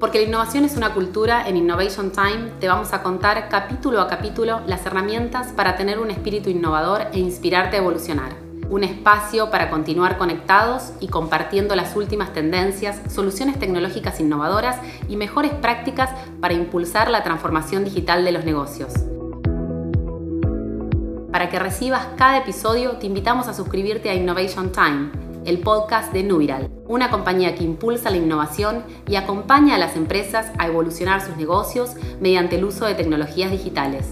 Porque la innovación es una cultura, en Innovation Time te vamos a contar capítulo a capítulo las herramientas para tener un espíritu innovador e inspirarte a evolucionar. Un espacio para continuar conectados y compartiendo las últimas tendencias, soluciones tecnológicas innovadoras y mejores prácticas para impulsar la transformación digital de los negocios. Para que recibas cada episodio, te invitamos a suscribirte a Innovation Time el podcast de Nubiral, una compañía que impulsa la innovación y acompaña a las empresas a evolucionar sus negocios mediante el uso de tecnologías digitales.